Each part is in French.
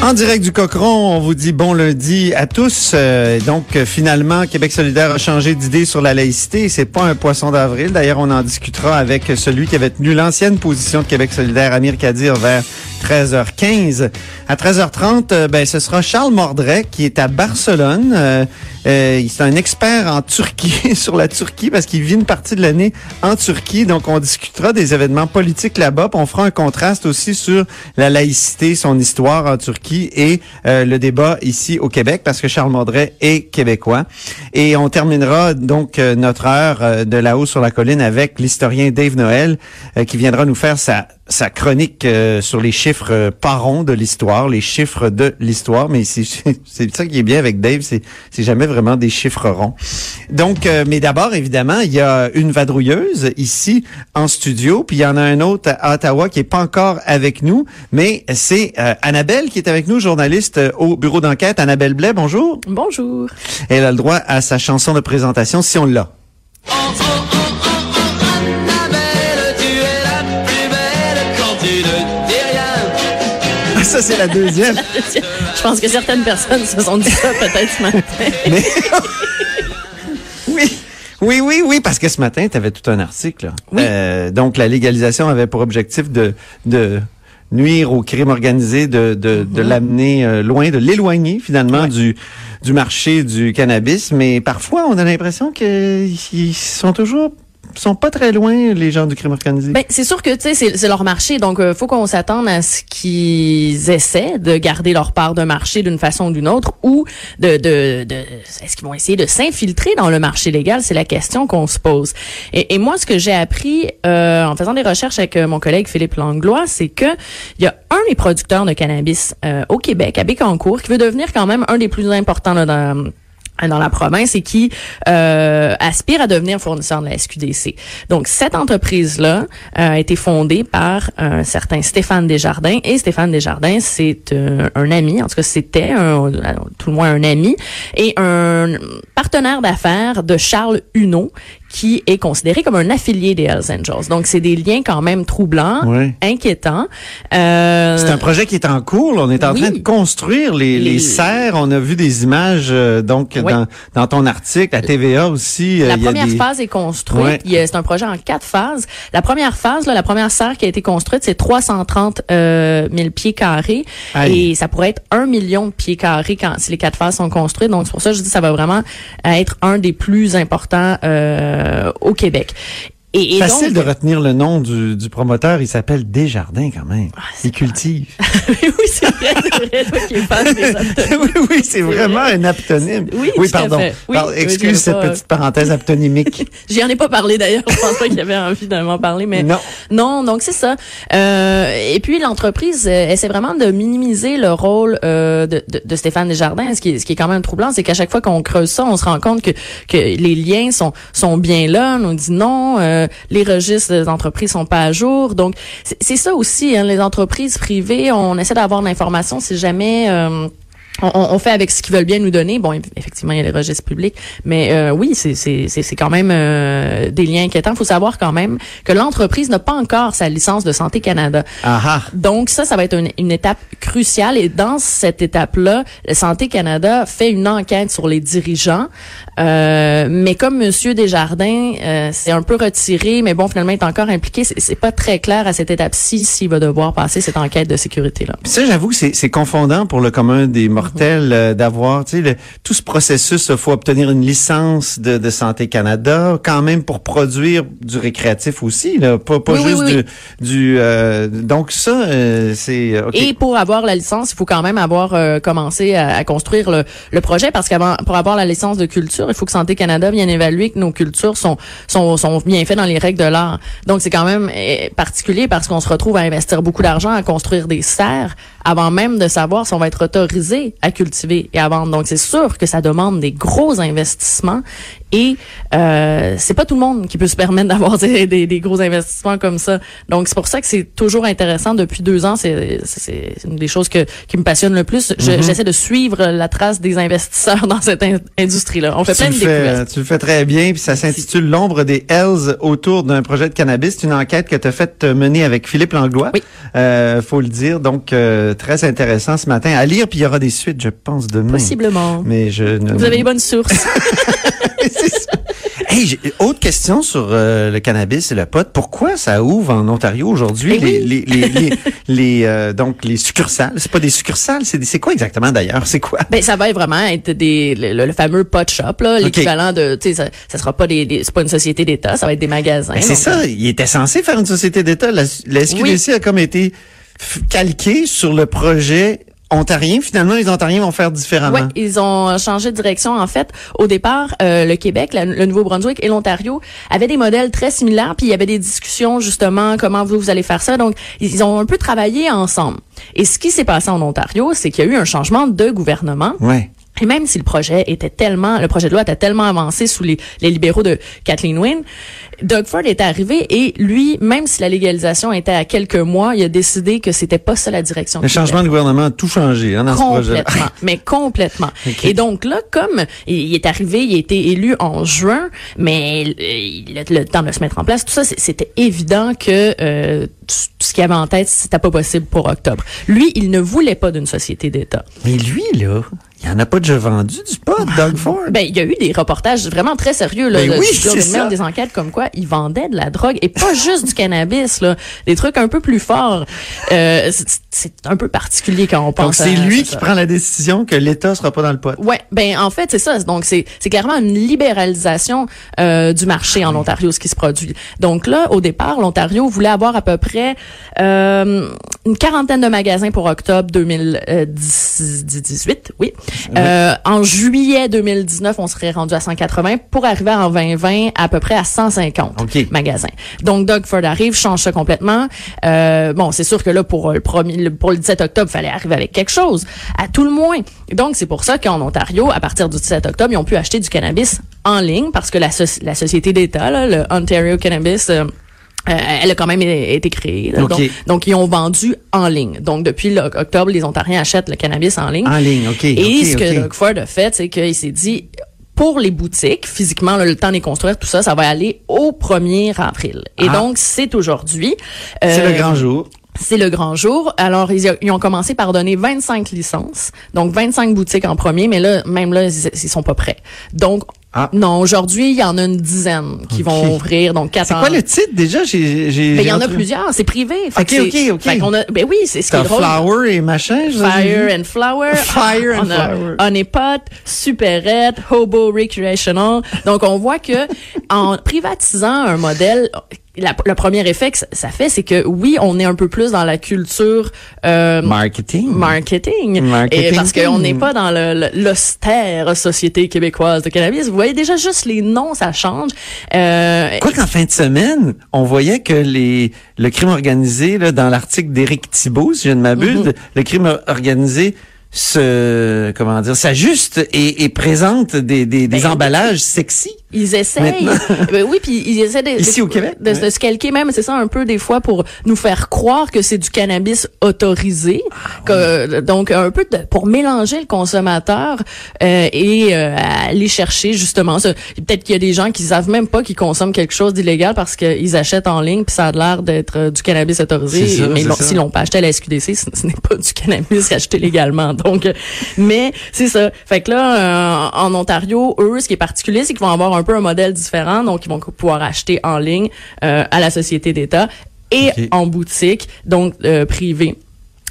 En direct du Cochron, on vous dit bon lundi à tous. Euh, donc finalement, Québec solidaire a changé d'idée sur la laïcité. C'est pas un poisson d'avril. D'ailleurs, on en discutera avec celui qui avait tenu l'ancienne position de Québec solidaire, Amir Kadir, vers 13h15. À 13h30, euh, ben, ce sera Charles Mordret qui est à Barcelone. Euh, euh, un expert en Turquie, sur la Turquie, parce qu'il vit une partie de l'année en Turquie. Donc, on discutera des événements politiques là-bas. On fera un contraste aussi sur la laïcité, son histoire en Turquie et le débat ici au Québec, parce que Charles Mordret est québécois. Et on terminera donc notre heure de là-haut sur la colline avec l'historien Dave Noël, qui viendra nous faire sa sa chronique euh, sur les chiffres euh, parons de l'histoire, les chiffres de l'histoire, mais c'est ça qui est bien avec Dave, c'est jamais vraiment des chiffres ronds. Donc, euh, mais d'abord, évidemment, il y a une vadrouilleuse ici en studio, puis il y en a un autre à Ottawa qui est pas encore avec nous, mais c'est Annabelle qui est avec nous, journaliste au bureau d'enquête. Annabelle Blais, bonjour. Bonjour. Elle a le droit à sa chanson de présentation si on l'a. Ça, c'est la deuxième. Je pense que certaines personnes se sont dit ça peut-être ce matin. oui. Oui, oui, oui, parce que ce matin, tu avais tout un article. Euh, donc, la légalisation avait pour objectif de, de nuire au crime organisé, de, de, de mhm. l'amener euh, loin, de l'éloigner finalement du, du marché du cannabis. Mais parfois, on a l'impression qu'ils sont toujours sont pas très loin, les gens du crime organisé. Ben, c'est sûr que tu sais, c'est leur marché, donc euh, faut qu'on s'attende à ce qu'ils essaient de garder leur part de marché d'une façon ou d'une autre, ou de, de, de est-ce qu'ils vont essayer de s'infiltrer dans le marché légal, c'est la question qu'on se pose. Et, et, moi, ce que j'ai appris euh, en faisant des recherches avec euh, mon collègue Philippe Langlois, c'est que il y a un des producteurs de cannabis au Québec, à Bécancour, qui veut devenir quand même un des plus importants là, dans dans la province et qui euh, aspire à devenir fournisseur de la SQDC. Donc cette entreprise là euh, a été fondée par un certain Stéphane Desjardins et Stéphane Desjardins c'est euh, un ami en tout cas c'était tout le moins un ami et un partenaire d'affaires de Charles Huneau qui est considéré comme un affilié des Hells Angels. Donc, c'est des liens quand même troublants, inquiétants. Euh, c'est un projet qui est en cours. On est en train de construire les, les... serres. On a vu des images euh, donc dans, dans, ton article, à TVA aussi. Euh, la première phase est construite. C'est un projet en quatre phases. La première phase, là, la première serre qui a été construite, c'est 330 euh, 000 pieds carrés. Et ça pourrait être un million de pieds carrés quand si les quatre phases sont construites. Donc, c'est pour ça que je dis que ça va vraiment être un des plus importants euh, euh, au Québec. Et, Facile de retenir le nom du, du promoteur. Il s'appelle Desjardins quand même. Ah, il cultive. oui, c'est vrai, c'est vrai, qui oui, oui, c'est vraiment un aptonyme. Oui, oui pardon. Oui, excuse cette petite parenthèse aptonymique. J'y en ai pas parlé d'ailleurs. Je pense pas qu'il avait envie de m'en parler, mais non. Non, donc c'est ça. Euh, et puis l'entreprise euh, essaie vraiment de minimiser le rôle euh, de, de, de, Stéphane Desjardins. Ce qui, est, ce qui est quand même troublant, c'est qu'à chaque fois qu'on creuse ça, on se rend compte que, que les liens sont, sont bien là. On dit non. Euh, les registres des entreprises sont pas à jour. Donc, c'est ça aussi, hein, les entreprises privées, on essaie d'avoir l'information si jamais... Euh, on, on, fait avec ce qu'ils veulent bien nous donner. Bon, effectivement, il y a les registres publics, mais euh, oui, c'est quand même euh, des liens inquiétants. Il faut savoir quand même que l'entreprise n'a pas encore sa licence de Santé Canada. Aha. Donc ça, ça va être une, une étape cruciale. Et dans cette étape-là, Santé Canada fait une enquête sur les dirigeants. Euh, mais comme Monsieur Desjardins euh, c'est un peu retiré, mais bon, finalement, il est encore impliqué, c'est pas très clair à cette étape-ci s'il va devoir passer cette enquête de sécurité-là. Ça, j'avoue, c'est confondant pour le commun des mortels euh, d'avoir, tu sais, tout ce processus, il faut obtenir une licence de, de, Santé Canada, quand même pour produire du récréatif aussi, là, pas, pas juste du... du euh, donc ça, euh, c'est... Et pour avoir la licence, il faut quand même avoir commencé à, à, construire le, le projet, parce qu'avant, pour avoir la licence de culture, il faut que Santé Canada vienne évaluer que nos cultures sont, sont, sont bien faites dans les règles de l'art. Donc c'est quand même eh, particulier parce qu'on se retrouve à investir beaucoup d'argent à construire des serres avant même de savoir si on va être autorisé à cultiver et à vendre. Donc, c'est sûr que ça demande des gros investissements Et euh, c'est pas tout le monde qui peut se permettre d'avoir des, des, des gros investissements comme ça. Donc c'est pour ça que c'est toujours intéressant. Depuis deux ans, c'est c'est une des choses que qui me passionne le plus. Je- Mhm. J'essaie de suivre la trace des investisseurs dans cette in- industrie-là. On fait Tu plein le, de fais, découvertes. tu le fais très bien, puis ça s'intitule L'ombre des Hells autour d'un projet de cannabis. C'est une enquête que tu as faite euh, mener avec Philippe Langlois. Oui. Euh, faut le dire. Donc, euh, très intéressant ce matin à lire, puis il y aura des suites, je pense, demain. Possiblement. Mais je ne... Vous avez les bonnes sources. Hey, j'ai- autre question sur euh, le cannabis et le pot. Pourquoi ça ouvre en Ontario aujourd'hui Eh les, oui. les, les, les, euh, donc les succursales? C'est pas des succursales, c'est quoi exactement d'ailleurs? C'est quoi? Ben ça va vraiment être des le, le fameux pot shop là, l'équivalent de tu sais ça, ça sera pas des, des- c'est pas une société d'État, ça va être des magasins. Ben, c'est ça. Il était censé faire une société d'État. La, la SQDC a comme été calquée sur le projet ontarien. Finalement, les Ontariens vont faire différemment. Ouais, ils ont changé de direction. En fait, au départ, euh, le Québec, la- le Nouveau-Brunswick et l'Ontario avaient des modèles très similaires, puis il y avait des discussions justement comment vous, vous allez faire ça. Donc, ils ont un peu travaillé ensemble. Et ce qui s'est passé en Ontario, c'est qu'il y a eu un changement de gouvernement. Ouais. Et même si le projet était tellement, le projet de loi était tellement avancé sous les, les libéraux de Kathleen Wynne, Doug Ford est arrivé et lui, même si la légalisation était à quelques mois, il a décidé que c'était pas ça la direction. Le changement de gouvernement a tout changé hein, dans ce projet. Complètement, mais complètement. Et donc là, comme il est arrivé, il a été élu en juin, mais il a le temps de se mettre en place, tout ça, c'était évident que euh, tout tout ce qu'il avait en tête, c'était pas possible pour octobre. Lui, il ne voulait pas d'une société d'État. Mais lui, là, il n'y en a pas déjà vendu du pot, Doug Ford? Ben, il y a eu des reportages vraiment très sérieux là, Ben de- oui, ça. des enquêtes comme quoi il vendait de la drogue et pas juste du cannabis là, des trucs un peu plus forts. Euh, c'est- un peu particulier quand on pense. Donc, c'est lui qui ça. prend la décision que l'État sera pas dans le pot. Ouais, ben en fait c'est ça. Donc c'est c'est clairement une libéralisation euh, du marché en Ontario ce qui se produit. Donc là au départ l'Ontario voulait avoir à peu près euh, une quarantaine de magasins pour octobre 2018, oui. Euh, en juillet 2019 on serait rendu à 180 pour arriver en 2020 à peu près à 150 OK. magasins. Donc Doug Ford arrive, change ça complètement. Euh, bon, c'est sûr que là pour le premier pour le 17 octobre, fallait arriver avec quelque chose à tout le moins. Donc c'est pour ça qu'en Ontario, à partir du 17 octobre, ils ont pu acheter du cannabis en ligne parce que la, soci- la société d'État, le Ontario Cannabis euh, euh, elle a quand même été créée. là. OK. Donc, donc, ils ont vendu en ligne. Donc, depuis le- octobre, les Ontariens achètent le cannabis en ligne. En ligne, OK. Et ce que. Doug Ford a fait, c'est qu'il s'est dit, pour les boutiques, physiquement, là, le temps de les construire, tout ça, ça va aller au 1er avril. Et Ah. donc, c'est aujourd'hui. C'est Euh, le grand jour. c'est le grand jour. Alors, ils, ils ont commencé par donner 25 licences. Donc, 25 boutiques en premier, mais là, même là, ils, ils sont pas prêts. Donc, Ah. non, aujourd'hui, il y en a une dizaine qui vont ouvrir. Donc, quatre C'est quoi le titre déjà? J'ai, j'ai, Ben, il y en a plusieurs. C'est privé. Fait Ok, ok, ok. fait qu'on a, ben oui, c'est ce qui est drôle. Flower et machin. je- Fire and Flower. Fire and on a Flower. Honeypot, Superette, Hobo Recreational. Donc, on voit que en privatisant un modèle, la- le premier effet que ça- fait, c'est que oui, on est un peu plus dans la culture euh, Marketing. marketing. Marketing. Et parce qu'on n'est pas dans l'austère société québécoise de cannabis. Vous voyez déjà juste les noms, ça change. Euh, Quoi qu'en fin de semaine, on voyait que les le crime organisé, là, dans l'article d'Éric Thibault, si je ne m'abuse, Mm-hmm. le crime organisé se comment dire s'ajuste et, et présente des, des, des Ben, emballages sexy. Ils essayent. Ben oui, puis ils essaient de, Ici de- au Québec, de, ouais. de se calquer même, c'est ça un peu des fois pour nous faire croire que c'est du cannabis autorisé, Ah, que, donc un peu de- pour mélanger le consommateur euh, et euh, aller chercher justement. Peut-être qu'il y a des gens qui savent même pas qu'ils consomment quelque chose d'illégal parce qu'ils achètent en ligne puis ça a l'air d'être euh, du cannabis autorisé, ça, mais c'est l'on- pas acheté à la SQDC, ce, ce n'est pas du cannabis acheté légalement. Donc, mais c'est ça. Fait que là, euh, en Ontario, eux, ce qui est particulier, c'est qu'ils vont avoir un peu un modèle différent. Donc, ils vont pouvoir acheter en ligne euh, à la société d'État et en boutique, donc euh, privée.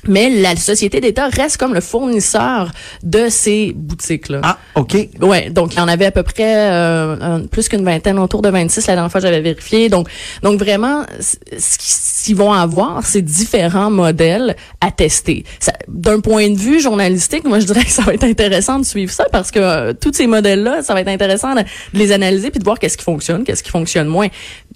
Mais la société d'État reste comme le fournisseur de ces boutiques-là. Ah, ok. Ouais, donc il y en avait à peu près euh, plus qu'une vingtaine, autour de 26 la dernière fois que j'avais vérifié. Donc, donc vraiment, ce ce qu'ils vont avoir, c'est différents modèles à tester. D'un point de vue journalistique, moi je dirais que ça va être intéressant de suivre ça parce que euh, tous ces modèles-là, ça va être intéressant de, de les analyser puis de voir qu'est-ce qui fonctionne, qu'est-ce qui fonctionne moins.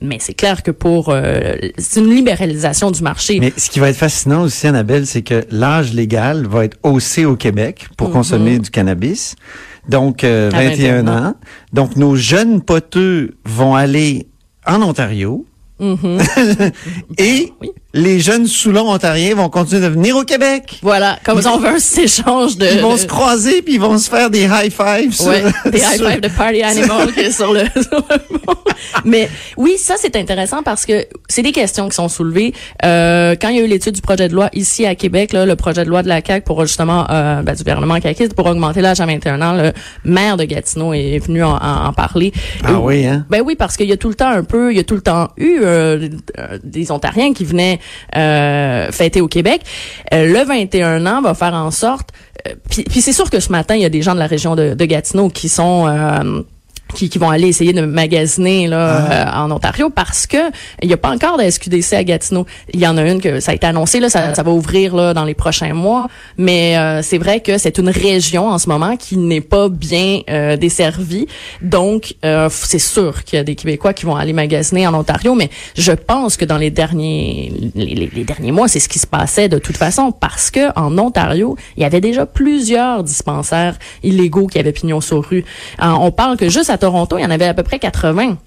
Mais c'est clair que pour euh, c'est une libéralisation du marché. Mais ce qui va être fascinant aussi, Annabelle, c'est que l'âge légal va être haussé au Québec pour Mhm. consommer du cannabis. donc euh, À 21 21 ans. ans. Donc nos jeunes poteux vont aller en Ontario Mhm. et Oui. Les jeunes Soulons ontariens vont continuer de venir au Québec. Voilà, comme ça on veut un échange de... Ils vont de- se croiser puis ils vont se faire des high fives. sur- Ouais, des high sur- five de party animal qui est sur le, sur le. Mais oui, ça c'est intéressant parce que c'est des questions qui sont soulevées. Euh, quand il y a eu l'étude du projet de loi ici à Québec, là, le projet de loi de la CAQ pour justement euh, ben, du gouvernement caquiste pour augmenter l'âge à 21 ans, le maire de Gatineau est venu en, en- en parler. Ah oui, hein? Ben oui, parce qu'il y a tout le temps un peu, il y a tout le temps eu euh, des Ontariens qui venaient euh, fêter au Québec. Euh, le 21 ans va faire en sorte. euh, puis c'est sûr que ce matin, il y a des gens de la région de, de Gatineau qui sont euh, qui, qui vont aller essayer de magasiner là euh, en Ontario parce que il n'y a pas encore de SQDC à Gatineau. Il y en a une que ça a été annoncé là, ça, ça va ouvrir là dans les prochains mois, mais euh, c'est vrai que c'est une région en ce moment qui n'est pas bien euh, desservie. Donc euh, c'est sûr qu'il y a des Québécois qui vont aller magasiner en Ontario, mais je pense que dans les derniers les, les- les derniers mois, c'est ce qui se passait de toute façon parce que en Ontario, il y avait déjà plusieurs dispensaires illégaux qui avaient pignon sur rue. Euh, on parle que juste à Toronto, il y en avait à peu près 80.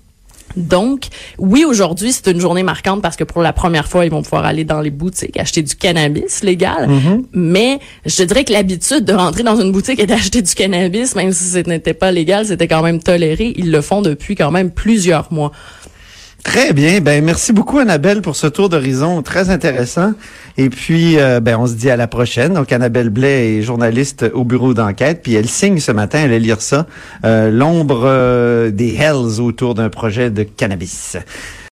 Donc, oui, aujourd'hui, c'est une journée marquante parce que pour la première fois, ils vont pouvoir aller dans les boutiques acheter du cannabis légal. Mais je dirais que l'habitude de rentrer dans une boutique et d'acheter du cannabis, même si ce n'était pas légal, c'était quand même toléré. Ils le font depuis quand même plusieurs mois. Très bien. Ben merci beaucoup Annabelle pour ce tour d'horizon très intéressant. Et puis euh, ben on se dit à la prochaine. Donc Annabelle Blais est journaliste au bureau d'enquête, puis elle signe ce matin, elle allait lire ça, euh, l'ombre euh, des Hells autour d'un projet de cannabis.